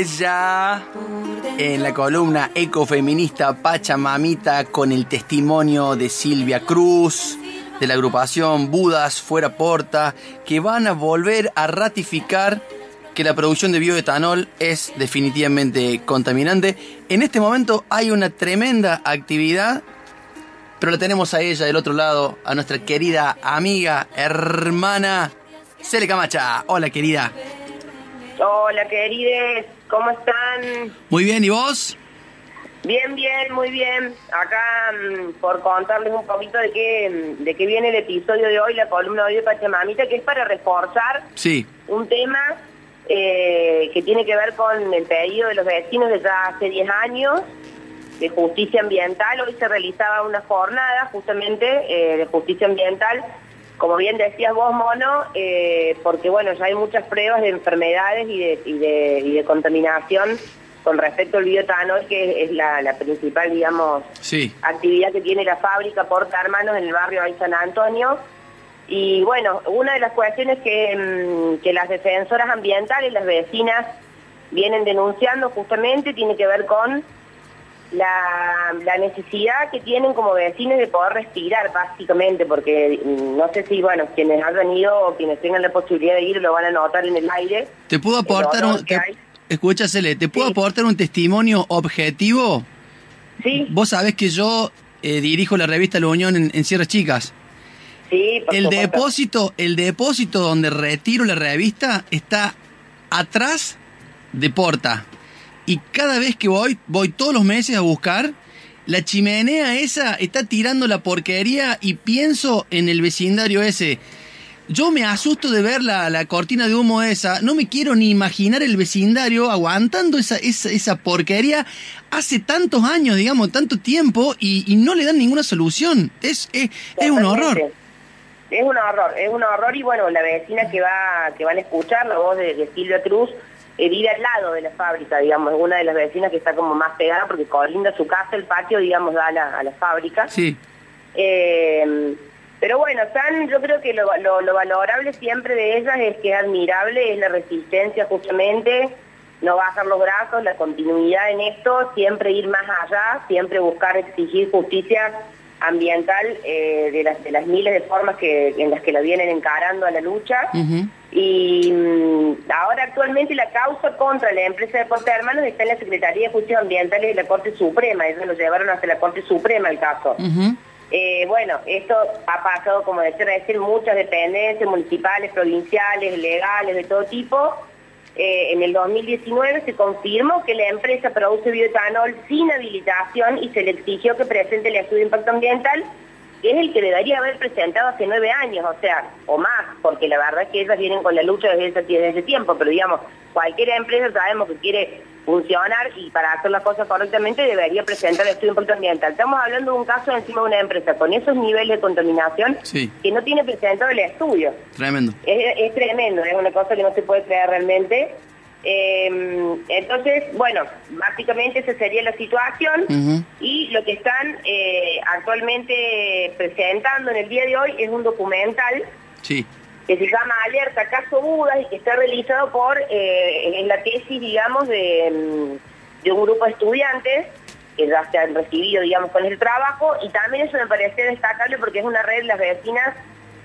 Ella en la columna ecofeminista Pachamamita con el testimonio de Silvia Cruz, de la agrupación Budas Fuera Porta, que van a volver a ratificar que la producción de bioetanol es definitivamente contaminante. En este momento hay una tremenda actividad, pero la tenemos a ella del otro lado, a nuestra querida amiga, hermana, Cele Camacha. Hola querida. Hola, querides, ¿cómo están? Muy bien, ¿y vos? Bien, bien, muy bien. Acá mm, por contarles un poquito de qué, mm, de qué viene el episodio de hoy, la columna de hoy de Pachamamita, que es para reforzar Sí. un tema eh, que tiene que ver con el pedido de los vecinos de ya hace 10 años de justicia ambiental. Hoy se realizaba una jornada justamente eh, de justicia ambiental, como bien decías vos, Mono, eh, porque bueno, ya hay muchas pruebas de enfermedades y de, y de, y de contaminación con respecto al bioetanol, que es la, la principal, digamos, Sí. actividad que tiene la fábrica Porta Hermanos en el barrio ahí San Antonio. Y bueno, una de las cuestiones que, mm, que las defensoras ambientales, las vecinas, vienen denunciando justamente tiene que ver con la, la necesidad que tienen como vecinos de poder respirar, básicamente, porque mm, no sé si, bueno, quienes han ido o quienes tengan la posibilidad de ir lo van a notar en el aire. ¿Te puedo aportar un... te- Cele, ¿te puedo Sí. aportar un testimonio objetivo? Sí, Vos sabés que yo eh, dirijo la revista La Unión en, en Sierras Chicas. sí, por El supuesto. depósito, el depósito donde retiro la revista está atrás de Porta. Y cada vez que voy, voy todos los meses a buscar, la chimenea esa está tirando la porquería y pienso en el vecindario ese. Yo me asusto de ver la, la cortina de humo esa. No me quiero ni imaginar el vecindario aguantando esa, esa, esa porquería hace tantos años, digamos, tanto tiempo y, y no le dan ninguna solución. Es, es, es un horror. Es un horror, es un horror y bueno, la vecina que va que van a escuchar, la voz de, de Silvia Cruz, vive al lado de la fábrica, digamos, es una de las vecinas que está como más pegada porque colinda su casa, el patio, digamos, da a la, a la fábrica. Sí. Eh, pero bueno, están, yo creo que lo, lo- lo valorable siempre de ellas es que es admirable, es la resistencia justamente, no bajar los brazos, la continuidad en esto, siempre ir más allá, siempre buscar exigir justicia ambiental eh, de, las, de las miles de formas que, en las que la vienen encarando a la lucha. Y mm, ahora actualmente la causa contra la empresa de Porta Hermanos está en la Secretaría de Justicia Ambiental de la Corte Suprema, ellos lo llevaron hasta la Corte Suprema el caso. Eh, bueno, esto ha pasado, como decía recién, muchas dependencias municipales, provinciales, legales, de todo tipo. Eh, en el 2019 se confirmó que la empresa produce bioetanol sin habilitación y se le exigió que presente el estudio de impacto ambiental, que es el que debería haber presentado hace nueve años, o sea, o más, porque la verdad es que ellas vienen con la lucha desde ese, desde ese tiempo, pero digamos, cualquier empresa sabemos que quiere funcionar y para hacer las cosas correctamente debería presentar el estudio de impacto ambiental. Estamos hablando de un caso encima de una empresa con esos niveles de contaminación Sí. que no tiene presentado el estudio. Tremendo. Es, es tremendo, es una cosa que no se puede creer realmente. Eh, entonces, bueno, básicamente esa sería la situación y lo que están eh, actualmente presentando en el día de hoy es un documental Sí. Que se llama Alerta Caso Budas y que está realizado por, eh, en la tesis, digamos, de, mm, de un grupo de estudiantes que ya se han recibido, digamos, con el trabajo. Y también eso me parece destacable porque es una red de las vecinas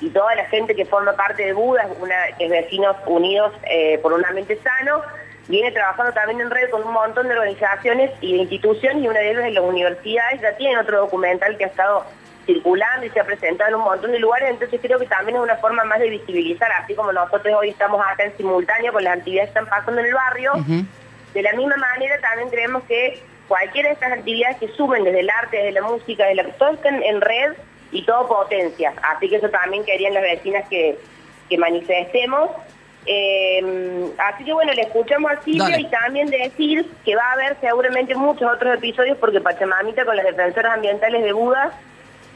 y toda la gente que forma parte de Budas, una, que es Vecinos Unidos eh, por un Ambiente Sano, viene trabajando también en red con un montón de organizaciones y de instituciones y una de ellas es las universidades, ya tienen otro documental que ha estado circulando y se ha presentado en un montón de lugares, entonces creo que también es una forma más de visibilizar, así como nosotros hoy estamos acá en simultáneo con las actividades que están pasando en el barrio, de la misma manera también creemos que cualquiera de estas actividades que sumen desde el arte, desde la música, desde la, todo están en red y todo potencia, así que eso también querían las vecinas que, que manifestemos. Eh, así que bueno, le escuchamos a Silvia y también decir que va a haber seguramente muchos otros episodios porque Pachamamita con las defensoras ambientales de Budas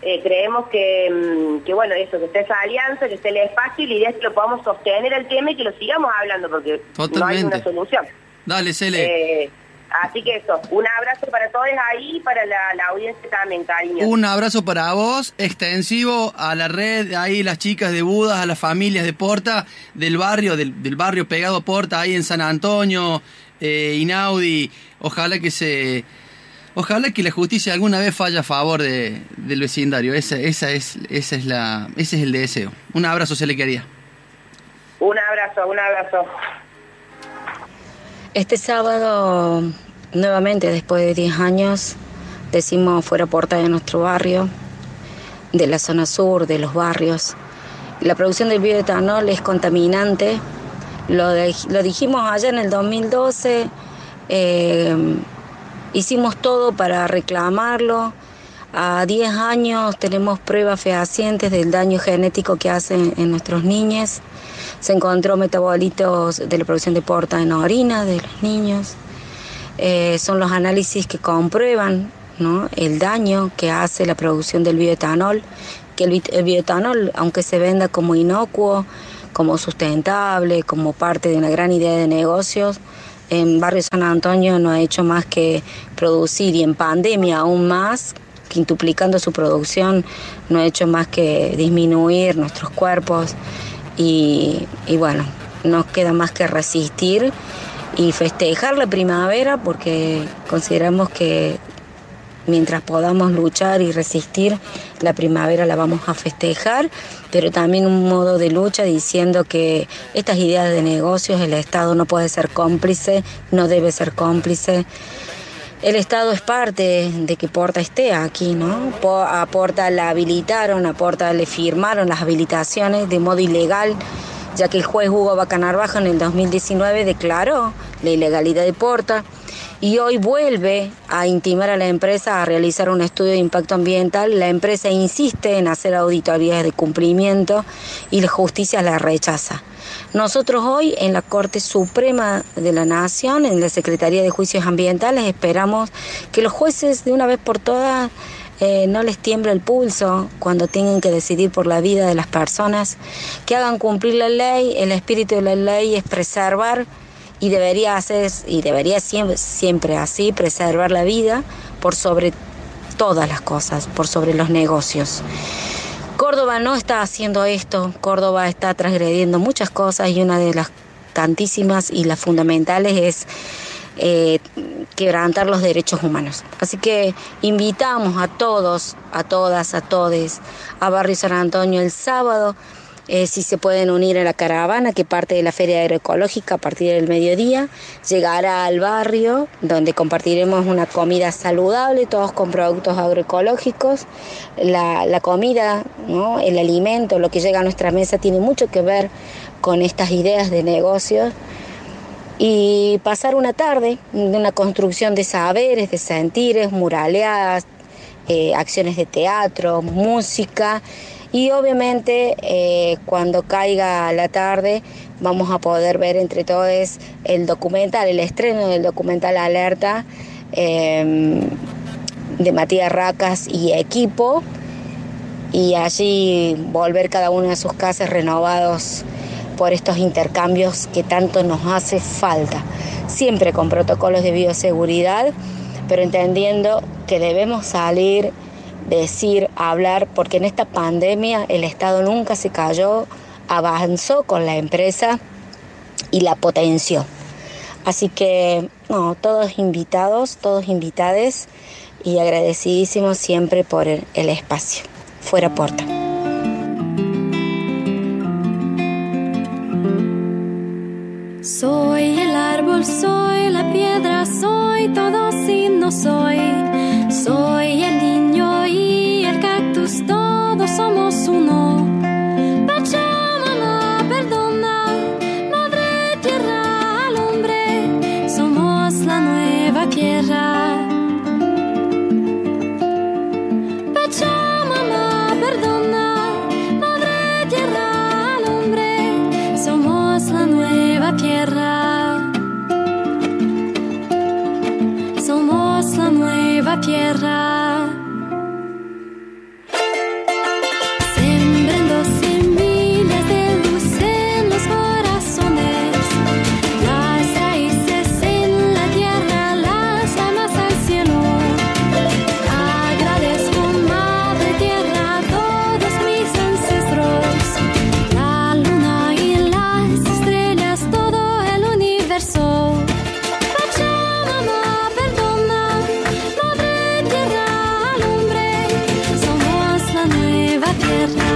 eh, creemos que, mm, que, bueno, eso, que esté esa alianza, que esté el espacio y la idea es que lo podamos sostener el tema y que lo sigamos hablando porque no hay una solución. Dale, Cele. Eh, así que eso, un abrazo para todos ahí y para la, audiencia también, cariño. Un abrazo para vos, extensivo a la red, ahí las chicas de Budas, a las familias de Porta, del barrio, del, barrio pegado a Porta, ahí en San Antonio, eh, Inaudi. Ojalá que se Ojalá que la justicia alguna vez falle a favor de, del vecindario. Esa, esa es, esa es la, ese es el deseo. Un abrazo se le quería. Un abrazo, un abrazo. Este sábado, nuevamente, después de 10 años, decimos fuera puerta de nuestro barrio, de la zona sur, de los barrios. La producción del bioetanol es contaminante. Lo, lo dijimos allá en el 2012. Eh, Hicimos todo para reclamarlo. A 10 años tenemos pruebas fehacientes del daño genético que hacen en nuestros niños. Se encontró metabolitos de la producción de porta en orina de los niños. Eh, son los análisis que comprueban el daño que hace la producción del bioetanol, que el, el bioetanol, aunque se venda como inocuo, como sustentable, como parte de una gran idea de negocios, en Barrio San Antonio no ha hecho más que producir y en pandemia aún más, quintuplicando su producción, no ha hecho más que disminuir nuestros cuerpos y, y bueno, nos queda más que resistir y festejar la primavera porque consideramos que mientras podamos luchar y resistir, la primavera la vamos a festejar, pero también un modo de lucha diciendo que estas ideas de negocios el Estado no puede ser cómplice, no debe ser cómplice. El Estado es parte de que Porta esté aquí, ¿no? A Porta la habilitaron, a Porta le firmaron las habilitaciones de modo ilegal, ya que el juez Hugo Bacanarbajo en el 2019 declaró la ilegalidad de Porta y hoy vuelve a intimar a la empresa a realizar un estudio de impacto ambiental. La empresa insiste en hacer auditorías de cumplimiento y la justicia la rechaza. Nosotros hoy en la Corte Suprema de la Nación, en la Secretaría de Juicios Ambientales, esperamos que los jueces de una vez por todas eh, no les tiemble el pulso cuando tengan que decidir por la vida de las personas, que hagan cumplir la ley. El espíritu de la ley es preservar y debería hacer y debería siempre, siempre así preservar la vida por sobre todas las cosas, por sobre los negocios. Córdoba no está haciendo esto, Córdoba está transgrediendo muchas cosas y una de las tantísimas y las fundamentales es eh, quebrantar los derechos humanos. Así que invitamos a todos, a todas, a todes a Barrio San Antonio el sábado eh, si se pueden unir a la caravana que parte de la Feria Agroecológica a partir del mediodía, llegará al barrio donde compartiremos una comida saludable, todos con productos agroecológicos. La, comida, el alimento, lo que llega a nuestra mesa tiene mucho que ver con estas ideas de negocios y pasar una tarde de una construcción de saberes, de sentires, muraleadas, eh, acciones de teatro, música y obviamente eh, cuando caiga la tarde vamos a poder ver entre todos el documental, el estreno del documental Alerta em, de Matías Racas y equipo. Y allí volver cada uno a sus casas renovados por estos intercambios que tanto nos hace falta, siempre con protocolos de bioseguridad, pero entendiendo que debemos salir decir, hablar, porque en esta pandemia el Estado nunca se cayó, avanzó con la empresa y la potenció. Así que, no, todos invitados, todos invitades y agradecidísimos siempre por el, el espacio. Fuera puerta. Soy tierra.